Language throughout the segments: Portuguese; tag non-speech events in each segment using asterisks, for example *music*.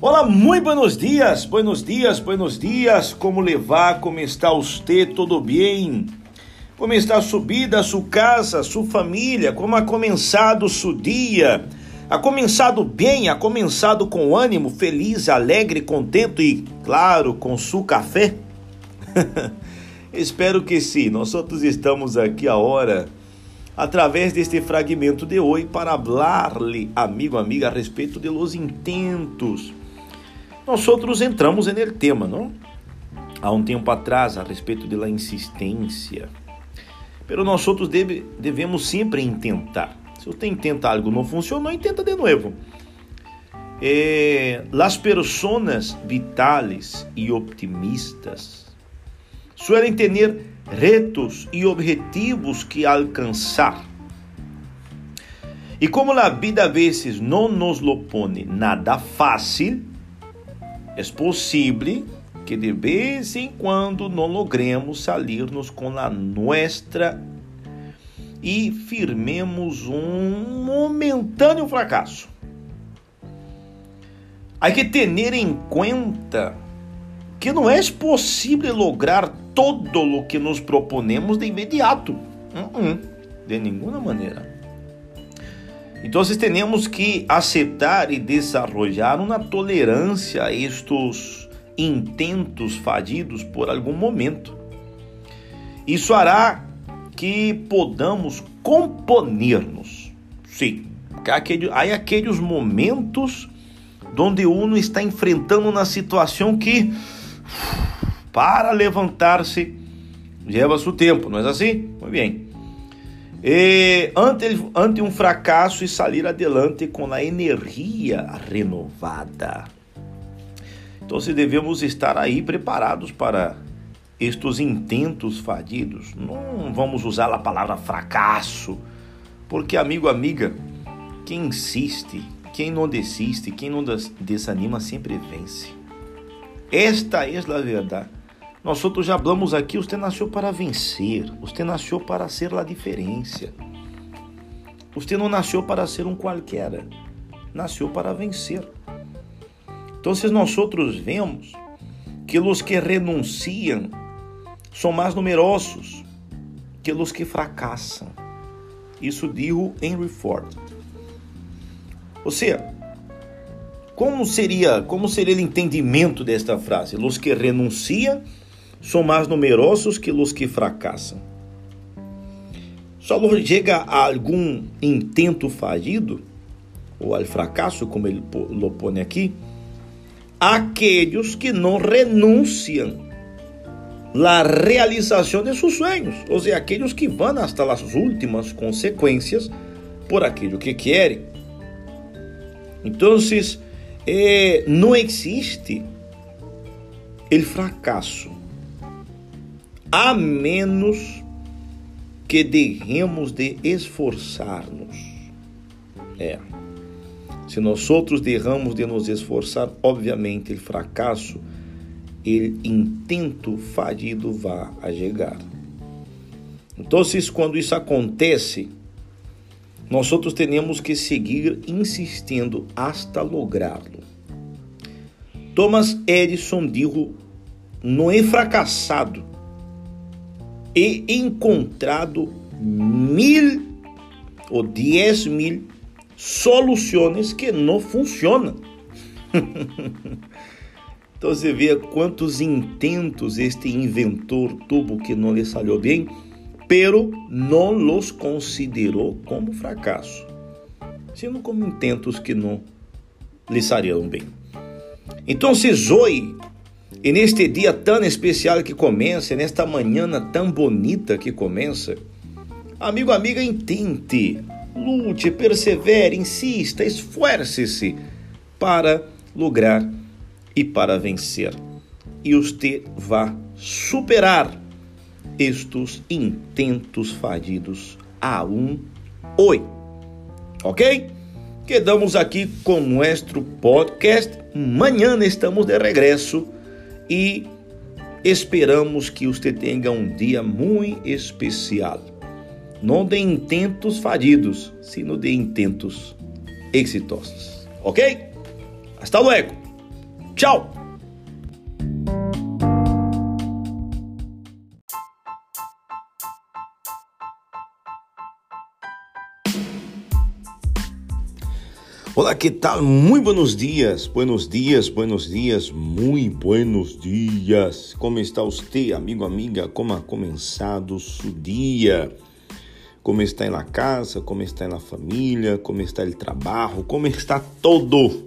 Olá, muito buenos dias, buenos dias, buenos dias. Como levar? Como está você? Tudo bem? Como está sua vida, sua casa, sua família? Como ha começado seu dia? Ha começado bem? Ha começado com ânimo, feliz, alegre, contente e, claro, com seu café? *laughs* Espero que sim. Nós outros estamos aqui a hora através deste fragmento de hoje para falar-lhe, amigo, amiga, a respeito de los intentos. Nós outros entramos no tema, não? Há um tempo atrás, a respeito da insistência. Pero nós outros deve, devemos sempre intentar. Se você intenta algo não funcionou, intenta de novo. Eh, las personas vitales e optimistas suelen ter retos e objetivos que alcançar. E como a vida a vezes não nos lo pone nada fácil, é possível que de vez em quando não logremos salirnos com a nossa e firmemos um momentâneo fracasso. Há que ter em conta que não é possível lograr todo o que nos proponemos de imediato. Uh -uh, de nenhuma maneira. Então, temos que aceitar e desarrollar uma tolerância a estes intentos fadidos por algum momento. Isso hará que podamos componer-nos. Sim, há aqueles, há aqueles momentos onde uno está enfrentando uma situação que para levantar-se leva seu tempo, não é assim? Muito bem. E, ante, ante um fracasso e sair adelante com a energia renovada. Então, se devemos estar aí preparados para estes intentos fadidos. Não vamos usar a palavra fracasso, porque, amigo, amiga, quem insiste, quem não desiste, quem não desanima sempre vence. Esta é a verdade. Nós outros já falamos aqui, você nasceu para vencer, você nasceu para ser a diferença. Você não nasceu para ser um qualquer, nasceu para vencer. Então, se nós outros vemos que os que renunciam são mais numerosos que os que fracassam. Isso dijo Henry Ford. Ou seja, como seria, como seria o entendimento desta frase? Os que renunciam são mais numerosos que os que fracassam. Só chega a algum intento fallido, ou ao fracasso, como ele lo põe aqui, aqueles que não renunciam à realização de seus sonhos, ou seja, aqueles que vão hasta as últimas consequências por aquilo que querem. Então, eh, não existe o fracasso a menos que derremos de esforçar-nos. É. Se nós outros derramos de nos esforçar, obviamente o fracasso, o intento fallido vai a chegar. Então, quando isso acontece, nós outros temos que seguir insistindo hasta lográ-lo. Thomas Edison disse: não é fracassado e encontrado mil ou dez mil soluções que não funcionam. *laughs* então você vê quantos intentos este inventor tuvo que não lhe saiu bem, pero não los considerou como fracasso, sino como intentos que não lhe saíram bem. Então, hoje e neste dia tão especial que começa, nesta manhã tão bonita que começa, amigo, amiga, intente, lute, persevere, insista, esforce-se para lograr e para vencer. E você vai superar estes intentos fallidos a um oi. Ok? Quedamos aqui com nosso podcast. Amanhã estamos de regresso e esperamos que você tenha um dia muito especial. Não de intentos fallidos, sino de intentos exitosos. Ok? Hasta luego! Tchau! Olá, que tal? Muito buenos dias, buenos dias, buenos dias, muito buenos dias. Como está você, amigo, amiga? Como ha começado seu dia? Como está na casa? Como está na família? Como está o trabalho? Como está todo?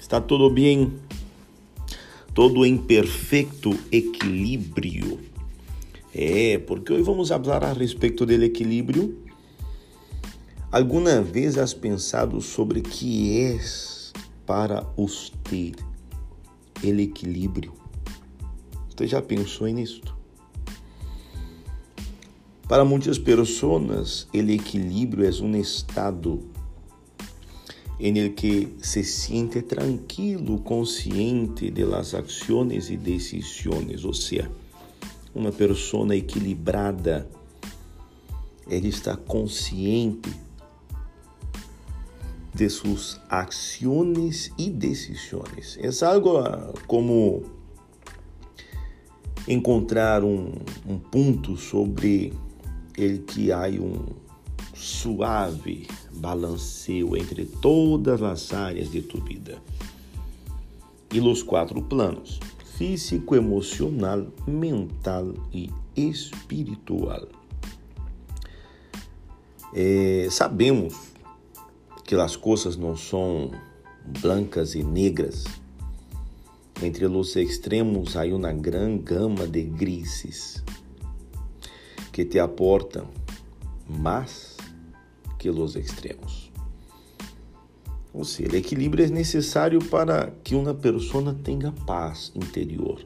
Está tudo bem? Todo em perfeito equilíbrio. É, porque hoje vamos falar a respeito do equilíbrio Alguma vez has pensado sobre que é para você o equilíbrio? Você já pensou nisso? Para muitas pessoas, o equilíbrio é um estado em que se siente tranquilo, consciente de las acciones e decisões, ou seja, uma pessoa equilibrada, ela está consciente de suas ações e decisões. É algo ah, como encontrar um, um ponto sobre ele que há um suave balanceio entre todas as áreas de tua vida. E os quatro planos: físico, emocional, mental e espiritual. É, sabemos que as coisas não são blancas e negras. Entre os extremos há uma grande gama de grises que te aportam mais que os extremos. Ou seja, o equilíbrio é necessário para que uma pessoa tenha paz interior,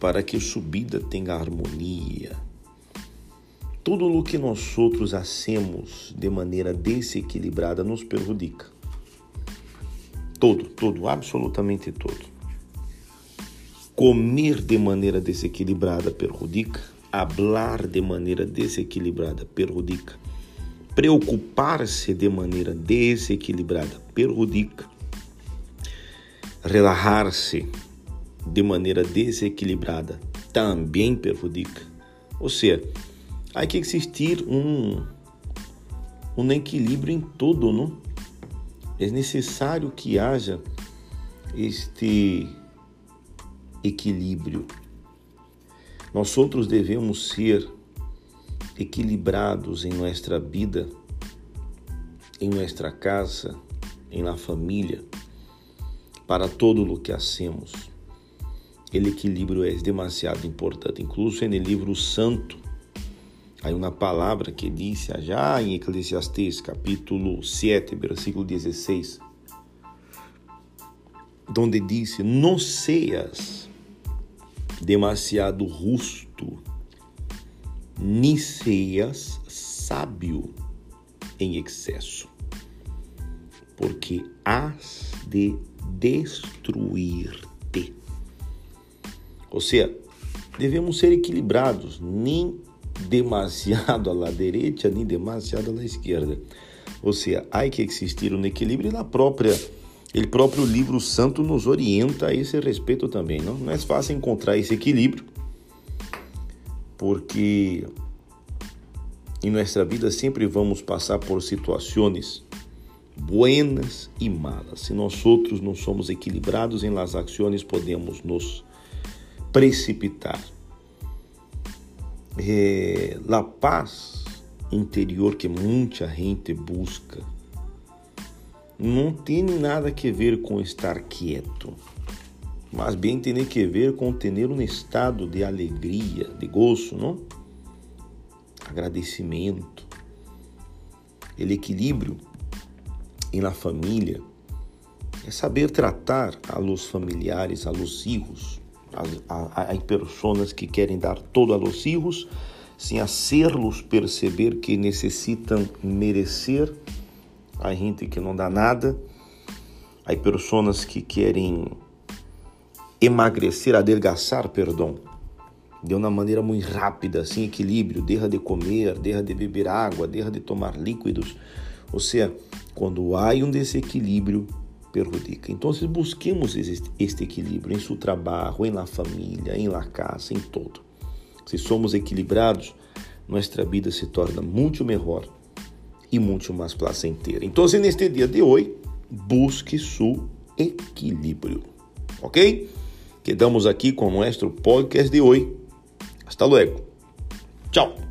para que sua vida tenha harmonia, tudo o que nós outros hacemos de maneira desequilibrada nos perjudica. Todo, todo, absolutamente todo. Comer de maneira desequilibrada perjudica, hablar de maneira desequilibrada perjudica, preocupar-se de maneira desequilibrada perjudica, relaxar-se de maneira desequilibrada também perjudica. Ou seja, há que existir um, um equilíbrio em tudo, não? É necessário que haja este equilíbrio. Nós outros devemos ser equilibrados em nossa vida, em nossa casa, em la família, para todo o que hacemos. O equilíbrio é demasiado importante. Incluso no livro santo, Há uma palavra que diz já em Eclesiastes, capítulo 7, versículo 16, onde diz: Não seas demasiado justo, nem seas sábio em excesso, porque has de destruir-te. Ou seja, devemos ser equilibrados, nem demasiado à *laughs* direita nem demasiado à esquerda. Ou seja, há que existir um equilíbrio e na própria ele próprio livro santo nos orienta a esse respeito também, não? Não é fácil encontrar esse equilíbrio, porque em nossa vida sempre vamos passar por situações buenas e malas. Se nós outros não somos equilibrados em las ações, podemos nos precipitar é, a paz interior que muita gente busca não tem nada a ver com estar quieto, mas bem tem que ver com ter um estado de alegria, de gozo, não? Agradecimento, o equilíbrio e na família é saber tratar a los familiares, a los hijos, Há pessoas que querem dar todo a los hijos sem hacerlos perceber que necessitam merecer. Há gente que não dá nada. Há pessoas que querem emagrecer, adelgaçar, perdão, de uma maneira muito rápida, sem equilíbrio, deixa de comer, deixa de beber água, deixa de tomar líquidos. Ou seja, quando há um desequilíbrio, perjudica. Então, busquemos este equilíbrio em seu trabalho, em la família, em la casa, em todo. Se somos equilibrados, nossa vida se torna muito melhor e muito mais placentera. Então, neste dia de hoje, busque seu equilíbrio. Ok? Quedamos aqui com nosso podcast de hoje. Hasta luego. Tchau.